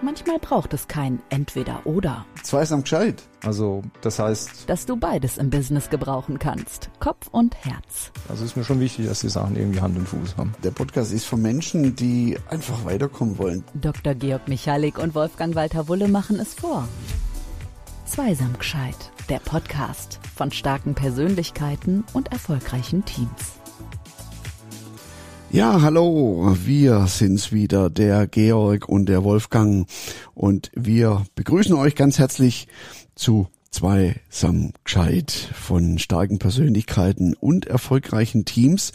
Manchmal braucht es kein Entweder-Oder. Zweisam gescheit. Also, das heißt, Dass du beides im Business gebrauchen kannst. Kopf und Herz. also ist mir schon wichtig, dass die Sachen irgendwie Hand und Fuß haben. Der Podcast ist für Menschen, die einfach weiterkommen wollen. Dr. Georg Michalik und Wolfgang Walter Wulle machen es vor. Zweisam gescheit. Der Podcast von starken Persönlichkeiten und erfolgreichen Teams. Ja, hallo, wir sind's wieder, der Georg und der Wolfgang. Und wir begrüßen euch ganz herzlich zu Zweisam gescheit von starken Persönlichkeiten und erfolgreichen Teams.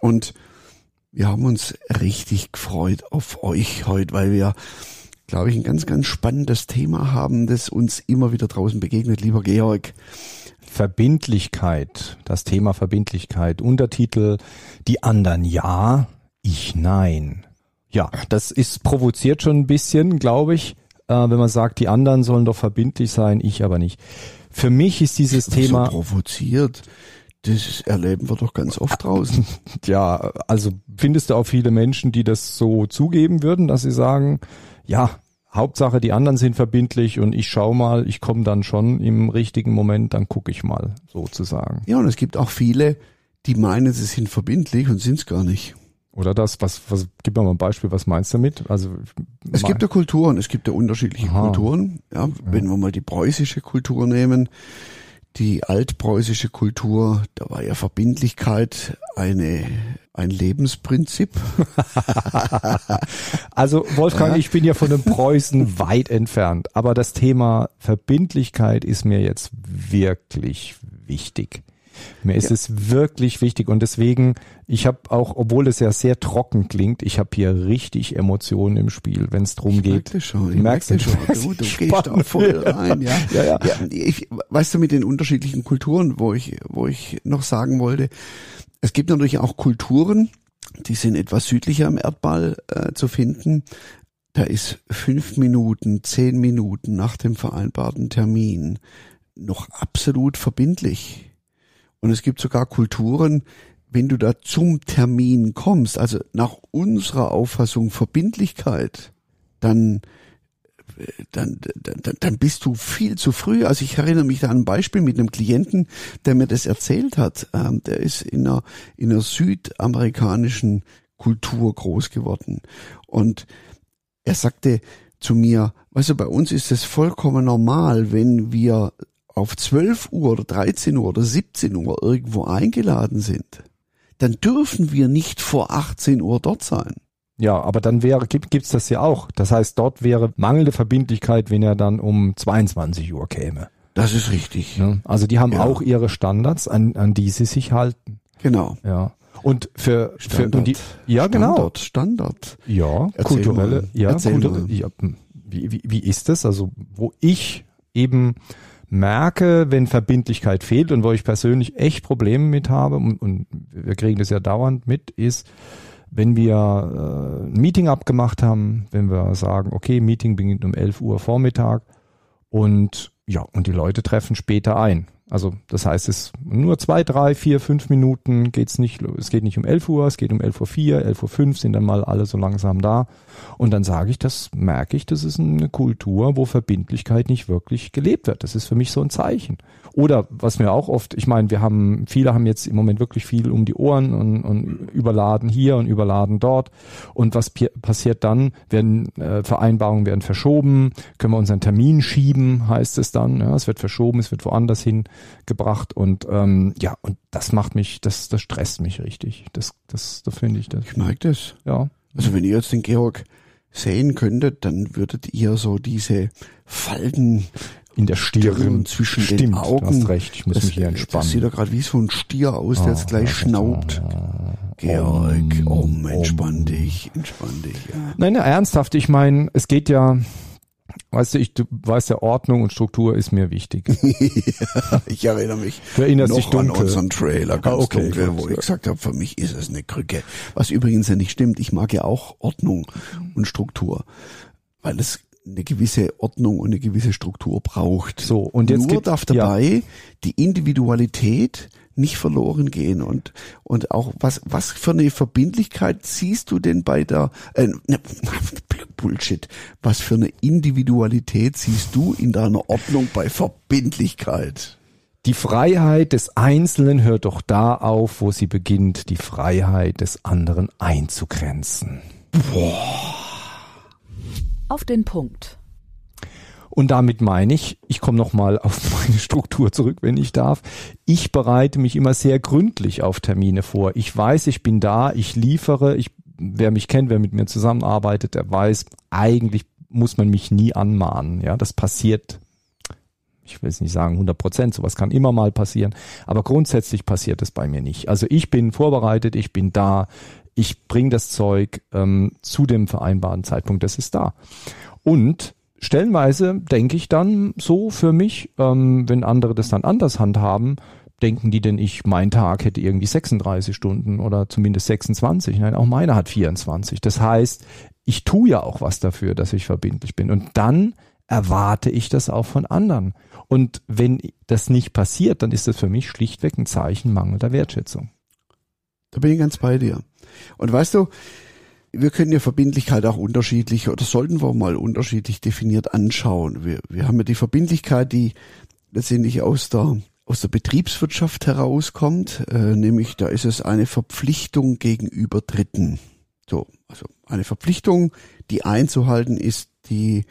Und wir haben uns richtig gefreut auf euch heute, weil wir, glaube ich, ein ganz, ganz spannendes Thema haben, das uns immer wieder draußen begegnet, lieber Georg. Verbindlichkeit, das Thema Verbindlichkeit, Untertitel, die anderen ja, ich nein. Ja, das ist provoziert schon ein bisschen, glaube ich, äh, wenn man sagt, die anderen sollen doch verbindlich sein, ich aber nicht. Für mich ist dieses Thema, So provoziert. Das erleben wir doch ganz oft draußen. ja, also findest du auch viele Menschen, die das so zugeben würden, dass sie sagen, ja, Hauptsache die anderen sind verbindlich und ich schau mal, ich komme dann schon im richtigen Moment, dann gucke ich mal, sozusagen. Ja, und es gibt auch viele, die meinen, sie sind verbindlich und sind's gar nicht. Oder das, was, was, gib mir mal ein Beispiel, was meinst du damit? Also, Es gibt ja Kulturen, es gibt ja unterschiedliche Aha. Kulturen. Ja, wenn wir mal die preußische Kultur nehmen, die altpreußische Kultur, da war ja Verbindlichkeit eine, ein Lebensprinzip. also Wolfgang, ich bin ja von dem Preußen weit entfernt, aber das Thema Verbindlichkeit ist mir jetzt wirklich wichtig. Mir ist Ja. es wirklich wichtig und deswegen, ich habe auch, obwohl es ja sehr trocken klingt, ich habe hier richtig Emotionen im Spiel, wenn es drum Ich merk geht. das schon, Du ich merkst merk das schon. Du, du Ich gehst da voll rein, ja. Ja, ja. ich, weißt du, mit den unterschiedlichen Kulturen, wo ich, wo ich noch sagen wollte, es gibt natürlich auch Kulturen, die sind etwas südlicher am Erdball äh, zu finden. Da ist fünf Minuten, zehn Minuten nach dem vereinbarten Termin noch absolut verbindlich. Und es gibt sogar Kulturen, wenn du da zum Termin kommst, also nach unserer Auffassung Verbindlichkeit, dann dann, dann, dann bist du viel zu früh. Also ich erinnere mich da an ein Beispiel mit einem Klienten, der mir das erzählt hat. Ähm, der ist in einer, in einer südamerikanischen Kultur groß geworden. Und er sagte zu mir, weißt du, bei uns ist es vollkommen normal, wenn wir auf 12 Uhr oder 13 Uhr oder 17 Uhr irgendwo eingeladen sind, dann dürfen wir nicht vor 18 Uhr dort sein. Ja, aber dann wäre, gibt, gibt's das ja auch. Das heißt, dort wäre mangelnde Verbindlichkeit, wenn er dann um 22 Uhr käme. Das ist richtig. Ne? Also die haben Ja. auch ihre Standards, an, an die sie sich halten. Genau. Ja. Und für, für Standard. und die, ja genau, Standard, Standard. ja, Erzähl kulturelle, mal. ja, kulturelle, ja, hm, wie, wie, wie ist das? Also wo ich eben merke, wenn Verbindlichkeit fehlt und wo ich persönlich echt Probleme mit habe und, und wir kriegen das ja dauernd mit, ist, wenn wir äh, ein Meeting abgemacht haben, wenn wir sagen, okay, Meeting beginnt um 11 Uhr Vormittag und ja, und die Leute treffen später ein. Also das heißt, es nur zwei, drei, vier, fünf Minuten geht's nicht, es geht nicht um 11 Uhr, es geht um 11 Uhr vier, 11 Uhr fünf sind dann mal alle so langsam da. Und dann sage ich, das merke ich, das ist eine Kultur, wo Verbindlichkeit nicht wirklich gelebt wird. Das ist für mich so ein Zeichen. Oder was mir auch oft, ich meine, wir haben, viele haben jetzt im Moment wirklich viel um die Ohren und, und überladen hier und überladen dort. Und was passiert dann? Werden äh, Vereinbarungen werden verschoben, können wir unseren Termin schieben, heißt es dann. Ja, es wird verschoben, es wird woanders hin gebracht und ähm, ja, und das macht mich, das, das stresst mich richtig. Das, das, da finde ich das. Ich merke das. Ja. Also wenn ihr jetzt den Georg sehen könntet, dann würdet ihr so diese Falten In der Stirn. Stirn zwischen den Stimmt, Augen. Du hast recht, ich muss das, mich hier Das sieht entspannen. doch gerade wie so ein Stier aus, der jetzt gleich ja, schnaubt. oh, Georg, um, um, entspann um. dich, entspann dich. Ja. Nein, na, ernsthaft, ich meine, es geht ja, weißt du, ich du weißt ja, Ordnung und Struktur ist mir wichtig. ich erinnere mich Du erinnerst noch an unseren Trailer, ganz Ah, okay, dunkel, wo ich gesagt habe, für mich ist es eine Krücke. Was übrigens ja nicht stimmt. Ich mag ja auch Ordnung und Struktur, weil es eine gewisse Ordnung und eine gewisse Struktur braucht. So, und jetzt Nur gibt- darf dabei die Individualität nicht verloren gehen und und auch was was für eine Verbindlichkeit siehst du denn bei der äh, ne, Bullshit. Was für eine Individualität siehst du in deiner Ordnung bei Verbindlichkeit? Die Freiheit des Einzelnen hört doch da auf, wo sie beginnt, die Freiheit des anderen einzugrenzen. Boah. Auf den Punkt. Und damit meine ich, ich komme nochmal auf meine Struktur zurück, wenn ich darf. Ich bereite mich immer sehr gründlich auf Termine vor. Ich weiß, ich bin da, ich liefere. Ich, wer mich kennt, wer mit mir zusammenarbeitet, der weiß, eigentlich muss man mich nie anmahnen. Ja, das passiert ich will es nicht sagen 100 Prozent, sowas kann immer mal passieren, aber grundsätzlich passiert es bei mir nicht. Also ich bin vorbereitet, ich bin da, ich bringe das Zeug ähm, zu dem vereinbarten Zeitpunkt, das ist da. Und stellenweise denke ich dann so für mich, ähm, wenn andere das dann anders handhaben, denken die denn ich, mein Tag hätte irgendwie 36 Stunden oder zumindest 26. Nein, auch meiner hat 24. Das heißt, ich tue ja auch was dafür, dass ich verbindlich bin. Und dann erwarte ich das auch von anderen. Und wenn das nicht passiert, dann ist das für mich schlichtweg ein Zeichen mangelnder Wertschätzung. Da bin ich ganz bei dir. Und weißt du, wir können ja Verbindlichkeit auch unterschiedlich oder sollten wir mal unterschiedlich definiert anschauen. Wir, wir haben ja die Verbindlichkeit, die letztendlich aus der aus der Betriebswirtschaft herauskommt, äh, nämlich da ist es eine Verpflichtung gegenüber Dritten. So, also eine Verpflichtung, die einzuhalten ist, die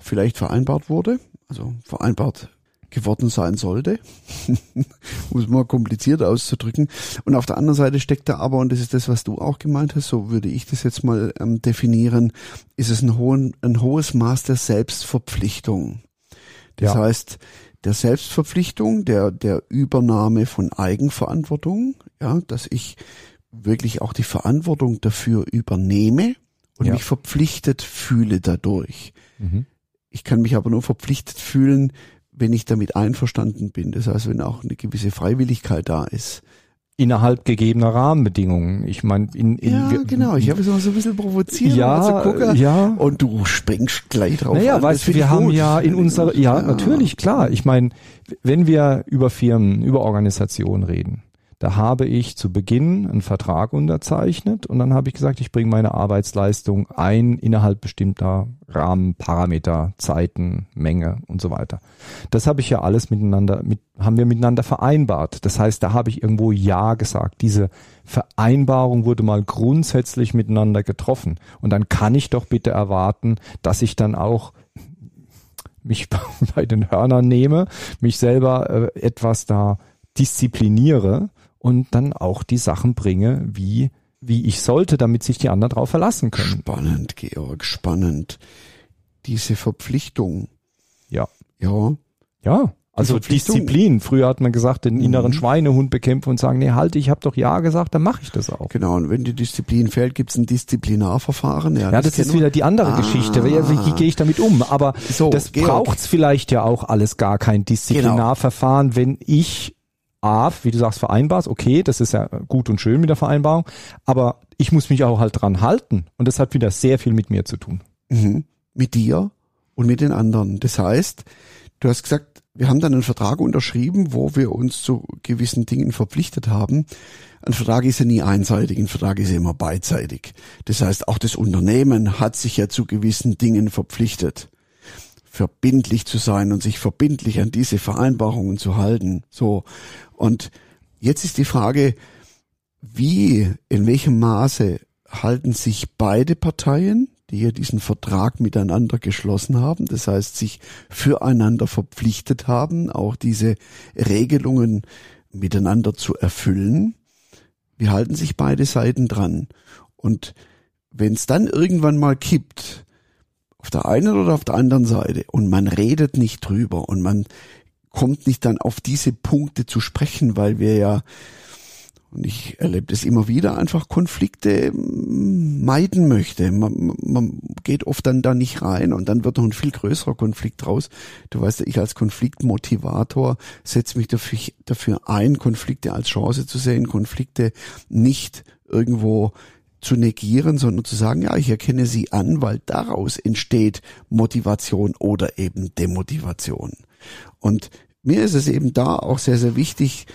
vielleicht vereinbart wurde, also vereinbart geworden sein sollte, um es mal kompliziert auszudrücken. Und auf der anderen Seite steckt da aber, und das ist das, was du auch gemeint hast, so würde ich das jetzt mal ähm, definieren, ist es ein, hohen, ein hohes Maß der Selbstverpflichtung. Das ja. heißt, der Selbstverpflichtung, der, der Übernahme von Eigenverantwortung, ja, dass ich wirklich auch die Verantwortung dafür übernehme und ja. mich verpflichtet fühle dadurch. Mhm. Ich kann mich aber nur verpflichtet fühlen, wenn ich damit einverstanden bin. Das heißt, wenn auch eine gewisse Freiwilligkeit da ist. Innerhalb gegebener Rahmenbedingungen. Ich meine, in, in ja, genau. Ich habe es auch so ein bisschen provoziert. Ja, also Gucker, ja. Und du springst gleich drauf. Naja, an. weißt du, wir haben ja in unserer, ja, ja, natürlich, klar. Ich meine, wenn wir über Firmen, über Organisationen reden, da habe ich zu Beginn einen Vertrag unterzeichnet und dann habe ich gesagt, ich bringe meine Arbeitsleistung ein innerhalb bestimmter Rahmenparameter, Zeiten, Menge und so weiter. Das habe ich ja alles miteinander, mit, haben wir miteinander vereinbart. Das heißt, da habe ich irgendwo Ja gesagt. Diese Vereinbarung wurde mal grundsätzlich miteinander getroffen. Und dann kann ich doch bitte erwarten, dass ich dann auch mich bei den Hörnern nehme, mich selber äh, etwas da diszipliniere und dann auch die Sachen bringe, wie, wie ich sollte, damit sich die anderen darauf verlassen können. Spannend, Georg, spannend. Diese Verpflichtung. Ja. Ja. Ja. Also Disziplin. Früher hat man gesagt, den inneren mhm. Schweinehund bekämpfen und sagen, nee, halt, ich habe doch ja gesagt, dann mache ich das auch. Genau, und wenn die Disziplin fällt, gibt's ein Disziplinarverfahren. Ja, ja das, das ist wieder die andere ah. Geschichte. Wie, wie gehe ich damit um? Aber so, das Georg. braucht's vielleicht ja auch alles gar kein Disziplinarverfahren, genau. wenn ich A, wie du sagst, vereinbarst, okay, das ist ja gut und schön mit der Vereinbarung, aber ich muss mich auch halt dran halten und das hat wieder sehr viel mit mir zu tun. Mhm. Mit dir und mit den anderen. Das heißt, du hast gesagt, wir haben dann einen Vertrag unterschrieben, wo wir uns zu gewissen Dingen verpflichtet haben. Ein Vertrag ist ja nie einseitig, ein Vertrag ist ja immer beidseitig. Das heißt, auch das Unternehmen hat sich ja zu gewissen Dingen verpflichtet verbindlich zu sein und sich verbindlich an diese Vereinbarungen zu halten. So. Und jetzt ist die Frage, wie, in welchem Maße halten sich beide Parteien, die ja diesen Vertrag miteinander geschlossen haben, das heißt sich füreinander verpflichtet haben, auch diese Regelungen miteinander zu erfüllen. Wie halten sich beide Seiten dran? Und wenn es dann irgendwann mal kippt, auf der einen oder auf der anderen Seite, und man redet nicht drüber und man kommt nicht dann auf diese Punkte zu sprechen, weil wir ja, und ich erlebe das immer wieder, einfach Konflikte mm, meiden möchte. Man, man geht oft dann da nicht rein und dann wird noch ein viel größerer Konflikt raus. Du weißt ja, ich als Konfliktmotivator setze mich dafür, dafür ein, Konflikte als Chance zu sehen, Konflikte nicht irgendwo zu negieren, sondern zu sagen, ja, ich erkenne sie an, weil daraus entsteht Motivation oder eben Demotivation. Und mir ist es eben da auch sehr, sehr wichtig,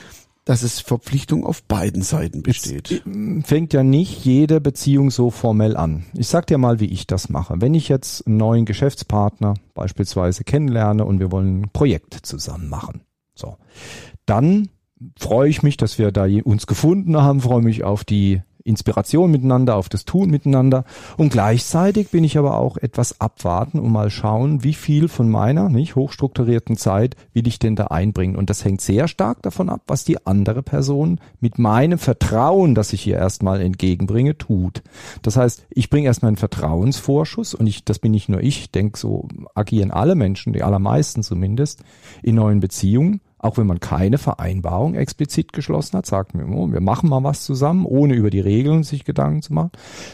dass es Verpflichtung auf beiden Seiten besteht. Jetzt fängt ja nicht jede Beziehung so formell an. Ich sag dir mal, wie ich das mache. Wenn ich jetzt einen neuen Geschäftspartner beispielsweise kennenlerne und wir wollen ein Projekt zusammen machen, so, dann freue ich mich, dass wir da uns gefunden haben, freue mich auf die Inspiration miteinander, auf das Tun miteinander. Und gleichzeitig bin ich aber auch etwas abwarten und mal schauen, wie viel von meiner nicht hochstrukturierten Zeit will ich denn da einbringen. Und das hängt sehr stark davon ab, was die andere Person mit meinem Vertrauen, das ich ihr erstmal entgegenbringe, tut. Das heißt, ich bringe erstmal einen Vertrauensvorschuss und ich, das bin nicht nur ich, ich denke, so agieren alle Menschen, die allermeisten zumindest, in neuen Beziehungen auch wenn man keine Vereinbarung explizit geschlossen hat, sagt mir, oh, wir machen mal was zusammen, ohne über die Regeln sich Gedanken zu machen,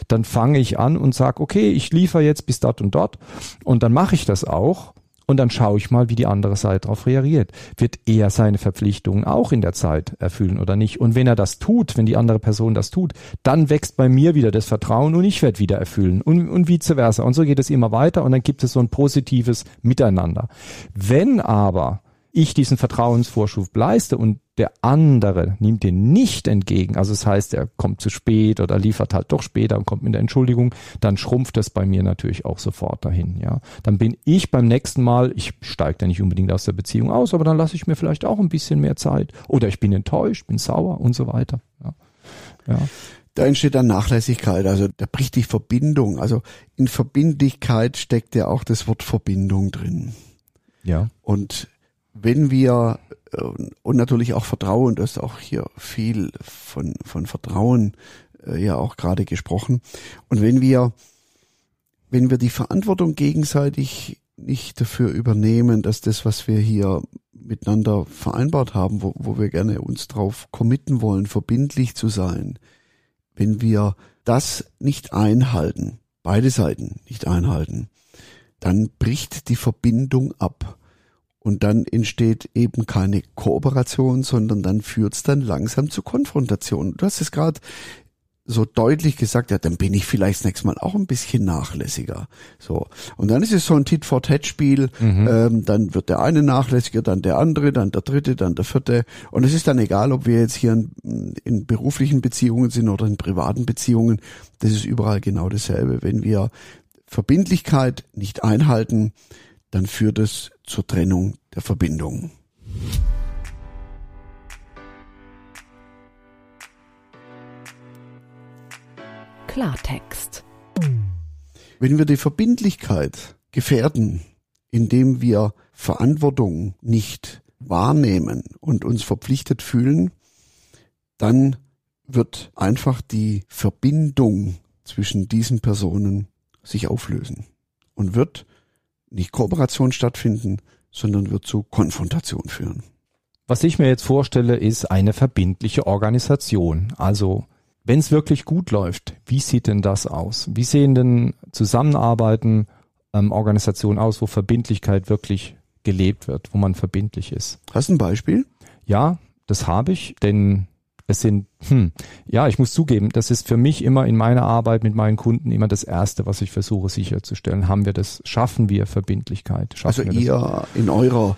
dann fange ich an und sage, okay, ich liefere jetzt bis dort und dort und dann mache ich das auch und dann schaue ich mal, wie die andere Seite darauf reagiert. Wird er seine Verpflichtungen auch in der Zeit erfüllen oder nicht? Und wenn er das tut, wenn die andere Person das tut, dann wächst bei mir wieder das Vertrauen und ich werde wieder erfüllen und, und vice versa. Und so geht es immer weiter und dann gibt es so ein positives Miteinander. Wenn aber ich diesen Vertrauensvorschub leiste und der andere nimmt den nicht entgegen, also das heißt, er kommt zu spät oder liefert halt doch später und kommt mit der Entschuldigung, dann schrumpft das bei mir natürlich auch sofort dahin, ja. Dann bin ich beim nächsten Mal, ich steige da nicht unbedingt aus der Beziehung aus, aber dann lasse ich mir vielleicht auch ein bisschen mehr Zeit oder ich bin enttäuscht, bin sauer und so weiter, ja. ja. Da entsteht dann Nachlässigkeit, also da bricht die Verbindung. Also in Verbindlichkeit steckt ja auch das Wort Verbindung drin. Ja. Und wenn wir äh, und natürlich auch Vertrauen, du hast auch hier viel von, von Vertrauen äh, ja auch gerade gesprochen. Und wenn wir, wenn wir die Verantwortung gegenseitig nicht dafür übernehmen, dass das, was wir hier miteinander vereinbart haben, wo, wo wir gerne uns drauf committen wollen, verbindlich zu sein, wenn wir das nicht einhalten, beide Seiten nicht einhalten, dann bricht die Verbindung ab. Und dann entsteht eben keine Kooperation, sondern dann führt es dann langsam zu Konfrontation. Du hast es gerade so deutlich gesagt, ja, dann bin ich vielleicht das nächste Mal auch ein bisschen nachlässiger. So. Und dann ist es so ein Tit-for-Tat-Spiel. Mhm. Ähm, dann wird der eine nachlässiger, dann der andere, dann der dritte, dann der vierte. Und es ist dann egal, ob wir jetzt hier in, in beruflichen Beziehungen sind oder in privaten Beziehungen. Das ist überall genau dasselbe. Wenn wir Verbindlichkeit nicht einhalten, dann führt es zur Trennung der Verbindung. Klartext. Wenn wir die Verbindlichkeit gefährden, indem wir Verantwortung nicht wahrnehmen und uns verpflichtet fühlen, dann wird einfach die Verbindung zwischen diesen Personen sich auflösen und wird nicht Kooperation stattfinden, sondern wird zu Konfrontation führen. Was ich mir jetzt vorstelle, ist eine verbindliche Organisation. Also wenn es wirklich gut läuft, wie sieht denn das aus? Wie sehen denn Zusammenarbeiten ähm, Organisationen aus, wo Verbindlichkeit wirklich gelebt wird, wo man verbindlich ist? Hast du ein Beispiel? Ja, das habe ich, denn es sind, hm, ja, ich muss zugeben, das ist für mich immer in meiner Arbeit mit meinen Kunden immer das Erste, was ich versuche sicherzustellen. Haben wir das, schaffen wir Verbindlichkeit? Schaffen also ihr in eurer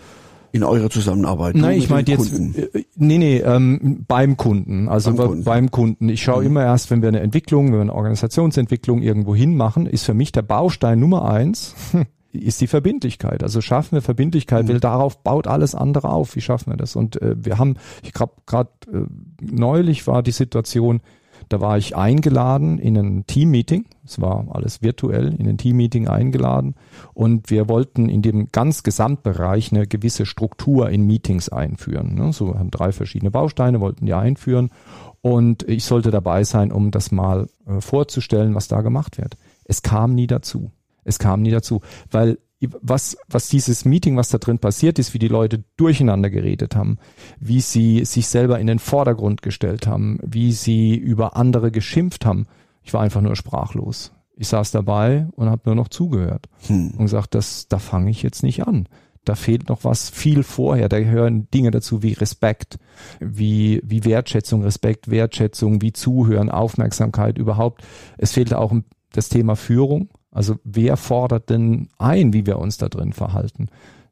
in eurer Zusammenarbeit? Nein, ich meine jetzt, Kunden. Äh, nee, nee, ähm, beim Kunden, also beim Kunden. Beim Kunden. Ich schaue mhm. immer erst, wenn wir eine Entwicklung, wenn wir eine Organisationsentwicklung irgendwo hin machen, ist für mich der Baustein Nummer eins, ist die Verbindlichkeit. Also schaffen wir Verbindlichkeit, mhm. weil darauf baut alles andere auf. Wie schaffen wir das? Und äh, wir haben, ich glaube, gerade äh, neulich war die Situation, da war ich eingeladen in ein Teammeeting. Es war alles virtuell, in ein Teammeeting eingeladen. Und wir wollten in dem ganz Gesamtbereich eine gewisse Struktur in Meetings einführen. Ne? So haben drei verschiedene Bausteine, wollten die einführen. Und ich sollte dabei sein, um das mal äh, vorzustellen, was da gemacht wird. Es kam nie dazu. Es kam nie dazu, weil was, was dieses Meeting, was da drin passiert ist, wie die Leute durcheinander geredet haben, wie sie sich selber in den Vordergrund gestellt haben, wie sie über andere geschimpft haben. Ich war einfach nur sprachlos. Ich saß dabei und habe nur noch zugehört hm. und gesagt, das, da fange ich jetzt nicht an. Da fehlt noch was viel vorher. Da gehören Dinge dazu wie Respekt, wie, wie Wertschätzung, Respekt, Wertschätzung, wie Zuhören, Aufmerksamkeit überhaupt. Es fehlt auch das Thema Führung also wer fordert denn ein, wie wir uns da drin verhalten?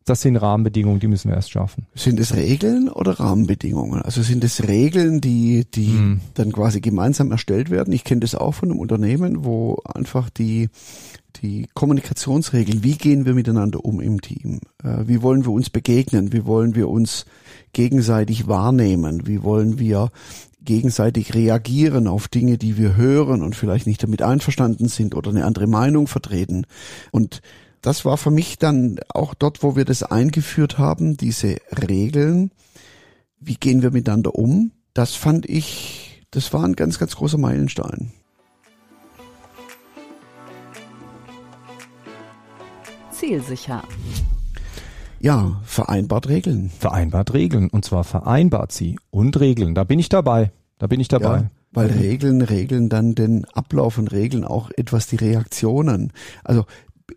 das sind Rahmenbedingungen, die müssen wir erst schaffen. Sind es Regeln oder Rahmenbedingungen? Also sind es Regeln, die, die Hm. dann quasi gemeinsam erstellt werden? Ich kenne das auch von einem Unternehmen, wo einfach die, die Kommunikationsregeln, wie gehen wir miteinander um im Team? Äh, Wie wollen wir uns begegnen? Wie wollen wir uns gegenseitig wahrnehmen? Wie wollen wir gegenseitig reagieren auf Dinge, die wir hören und vielleicht nicht damit einverstanden sind oder eine andere Meinung vertreten? Und das war für mich dann auch dort, wo wir das eingeführt haben, diese Regeln. Wie gehen wir miteinander um? Das fand ich, das war ein ganz, ganz großer Meilenstein. Zielsicher. Ja, vereinbart Regeln. Vereinbart Regeln. Und zwar vereinbart sie und Regeln. Da bin ich dabei. Da bin ich dabei. Ja, weil Regeln regeln dann den Ablauf und regeln auch etwas die Reaktionen. Also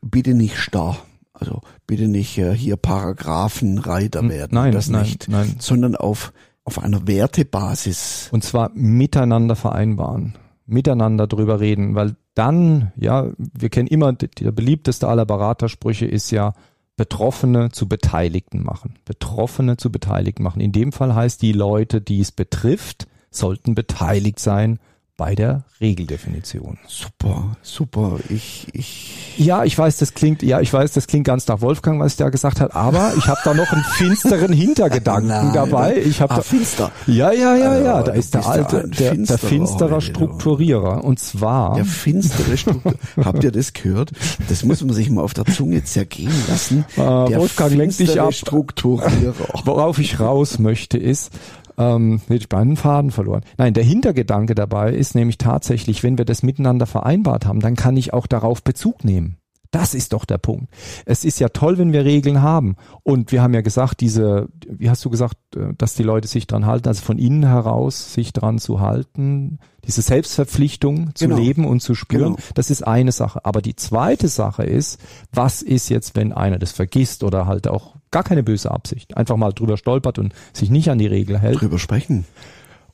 bitte nicht starr. Also bitte nicht äh, hier Paragraphenreiter werden. nein, das nein, nicht. nein. Sondern auf, auf einer Wertebasis. Und zwar miteinander vereinbaren, miteinander drüber reden, weil dann, ja, wir kennen immer, der beliebteste aller Beratersprüche ist ja, Betroffene zu Beteiligten machen. Betroffene zu Beteiligten machen. In dem Fall heißt, die Leute, die es betrifft, sollten beteiligt sein bei der Regeldefinition. Super, super. Ich, ich, Ja, ich weiß, das klingt, ja, ich weiß, das klingt ganz nach Wolfgang, was der gesagt hat, aber ich habe da noch einen finsteren Hintergedanken Nein, dabei. Ich habe ah, da, finster. Ja, ja, ja, Also, ja, da ist der alte, der, der Finsterer du. Strukturierer. Und zwar, Der finstere Struktur. Habt ihr das gehört? Das muss man sich mal auf der Zunge zergehen lassen. Äh, Wolfgang lenkt dich ab. Strukturierer. worauf ich raus möchte, ist, ähm, ich meinen Faden verloren. Nein, der Hintergedanke dabei ist nämlich tatsächlich, wenn wir das miteinander vereinbart haben, dann kann ich auch darauf Bezug nehmen. Das ist doch der Punkt. Es ist ja toll, wenn wir Regeln haben. Und wir haben ja gesagt, diese, wie hast du gesagt, äh, dass die Leute sich dran halten, also von innen heraus sich dran zu halten, diese Selbstverpflichtung zu Genau. leben und zu spüren, Genau. das ist eine Sache. Aber die zweite Sache ist, was ist jetzt, wenn einer das vergisst oder halt auch gar keine böse Absicht, einfach mal drüber stolpert und sich nicht an die Regel hält. Drüber sprechen.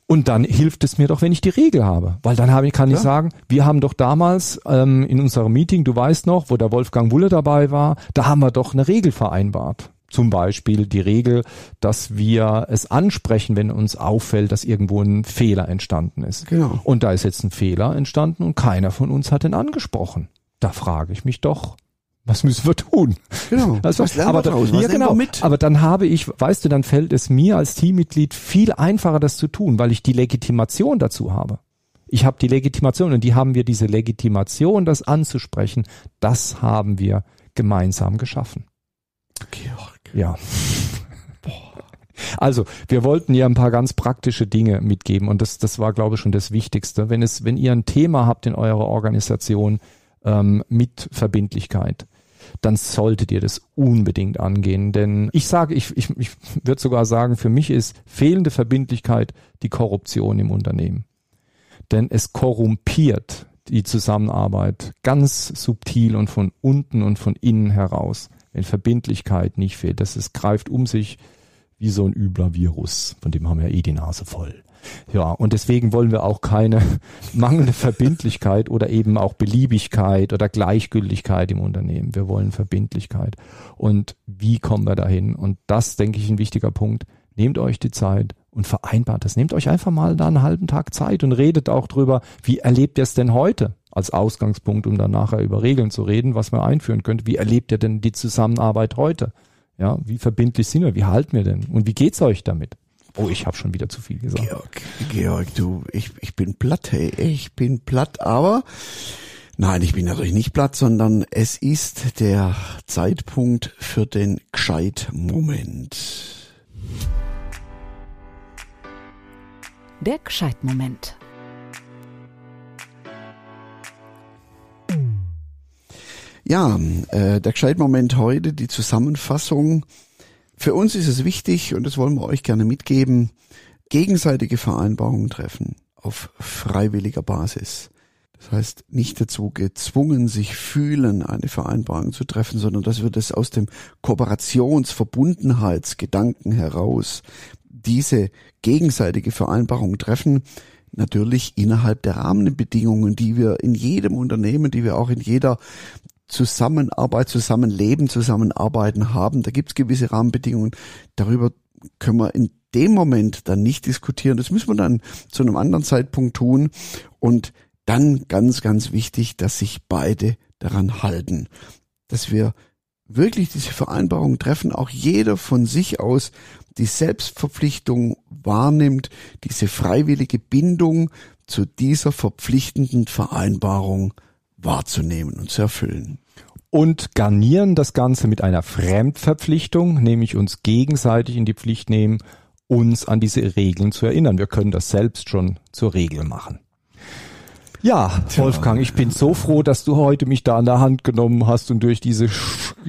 Und dann hilft es mir doch, wenn ich die Regel habe. Weil dann habe ich, kann ich Ja. sagen, wir haben doch damals ähm, in unserem Meeting, du weißt noch, wo der Wolfgang Wulle dabei war, da haben wir doch eine Regel vereinbart. Zum Beispiel die Regel, dass wir es ansprechen, wenn uns auffällt, dass irgendwo ein Fehler entstanden ist. Genau. Und da ist jetzt ein Fehler entstanden und keiner von uns hat den angesprochen. Da frage ich mich doch, was müssen wir tun? Genau. Also, was lernen aber, wir draus? Was ja, genau. mit? aber dann habe ich, weißt du, dann fällt es mir als Teammitglied viel einfacher, das zu tun, weil ich die Legitimation dazu habe. Ich habe die Legitimation und die haben wir, diese Legitimation, das anzusprechen, das haben wir gemeinsam geschaffen. Georg. Ja. Also, wir wollten ja ein paar ganz praktische Dinge mitgeben und das, das war, glaube ich, schon das Wichtigste. Wenn es, wenn ihr ein Thema habt in eurer Organisation ähm, mit Verbindlichkeit, dann solltet ihr das unbedingt angehen. Denn ich sage, ich, ich, ich würde sogar sagen, für mich ist fehlende Verbindlichkeit die Korruption im Unternehmen. Denn es korrumpiert die Zusammenarbeit ganz subtil und von unten und von innen heraus, wenn Verbindlichkeit nicht fehlt. Das ist, greift um sich wie so ein übler Virus, von dem haben wir eh die Nase voll. Ja, und deswegen wollen wir auch keine mangelnde Verbindlichkeit oder eben auch Beliebigkeit oder Gleichgültigkeit im Unternehmen. Wir wollen Verbindlichkeit. Und wie kommen wir dahin? Und das, denke ich, ein wichtiger Punkt. Nehmt euch die Zeit und vereinbart das. Nehmt euch einfach mal da einen halben Tag Zeit und redet auch drüber, wie erlebt ihr es denn heute? Als Ausgangspunkt, um dann nachher über Regeln zu reden, was man einführen könnte. Wie erlebt ihr denn die Zusammenarbeit heute? Ja, wie verbindlich sind wir? Wie halten wir denn? Und wie geht's euch damit? Oh, ich habe schon wieder zu viel gesagt. Georg, Georg, du, ich, ich bin platt, hey, ich bin platt, aber nein, ich bin natürlich nicht platt, sondern es ist der Zeitpunkt für den Gescheit-Moment. Der Gescheitmoment. Ja, äh, der Gescheit-Moment heute, die Zusammenfassung. Für uns ist es wichtig, und das wollen wir euch gerne mitgeben, gegenseitige Vereinbarungen treffen auf freiwilliger Basis. Das heißt, nicht dazu gezwungen, sich fühlen, eine Vereinbarung zu treffen, sondern dass wir das aus dem Kooperationsverbundenheitsgedanken heraus diese gegenseitige Vereinbarung treffen, natürlich innerhalb der Rahmenbedingungen, die wir in jedem Unternehmen, die wir auch in jeder Zusammenarbeit, Zusammenleben, Zusammenarbeiten haben. Da gibt's gewisse Rahmenbedingungen. Darüber können wir in dem Moment dann nicht diskutieren. Das müssen wir dann zu einem anderen Zeitpunkt tun. Und dann ganz, ganz wichtig, dass sich beide daran halten. Dass wir wirklich diese Vereinbarung treffen, auch jeder von sich aus die Selbstverpflichtung wahrnimmt, diese freiwillige Bindung zu dieser verpflichtenden Vereinbarung wahrzunehmen und zu erfüllen. Und garnieren das Ganze mit einer Fremdverpflichtung, nämlich uns gegenseitig in die Pflicht nehmen, uns an diese Regeln zu erinnern. Wir können das selbst schon zur Regel machen. Ja, Wolfgang, ich bin so froh, dass du heute mich da an der Hand genommen hast und durch diese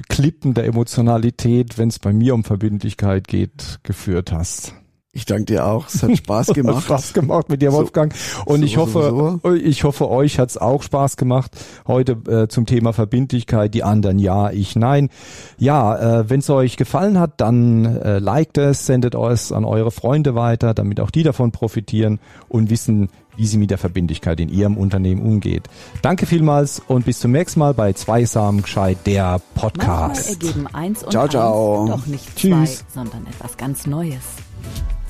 Klippen der Emotionalität, wenn es bei mir um Verbindlichkeit geht, geführt hast. Ich danke dir auch. Es hat Spaß gemacht. hat Spaß gemacht mit dir, Wolfgang. Und so, ich hoffe, so. ich hoffe, euch hat's auch Spaß gemacht. Heute äh, zum Thema Verbindlichkeit. Die anderen ja, ich nein. Ja, äh, wenn es euch gefallen hat, dann äh, liked es, sendet es an eure Freunde weiter, damit auch die davon profitieren und wissen, wie sie mit der Verbindlichkeit in ihrem Unternehmen umgeht. Danke vielmals und bis zum nächsten Mal bei Zweisam gescheit der Podcast. Manchmal ergeben eins und ciao, eins ciao. doch nicht Tschüss. zwei, sondern etwas ganz Neues.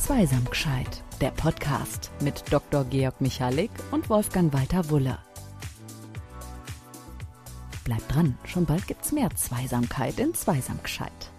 Zweisam gescheit, der Podcast mit Dr. Georg Michalik und Wolfgang Walter Wulle. Bleibt dran, schon bald gibt's mehr Zweisamkeit in Zweisam gescheit.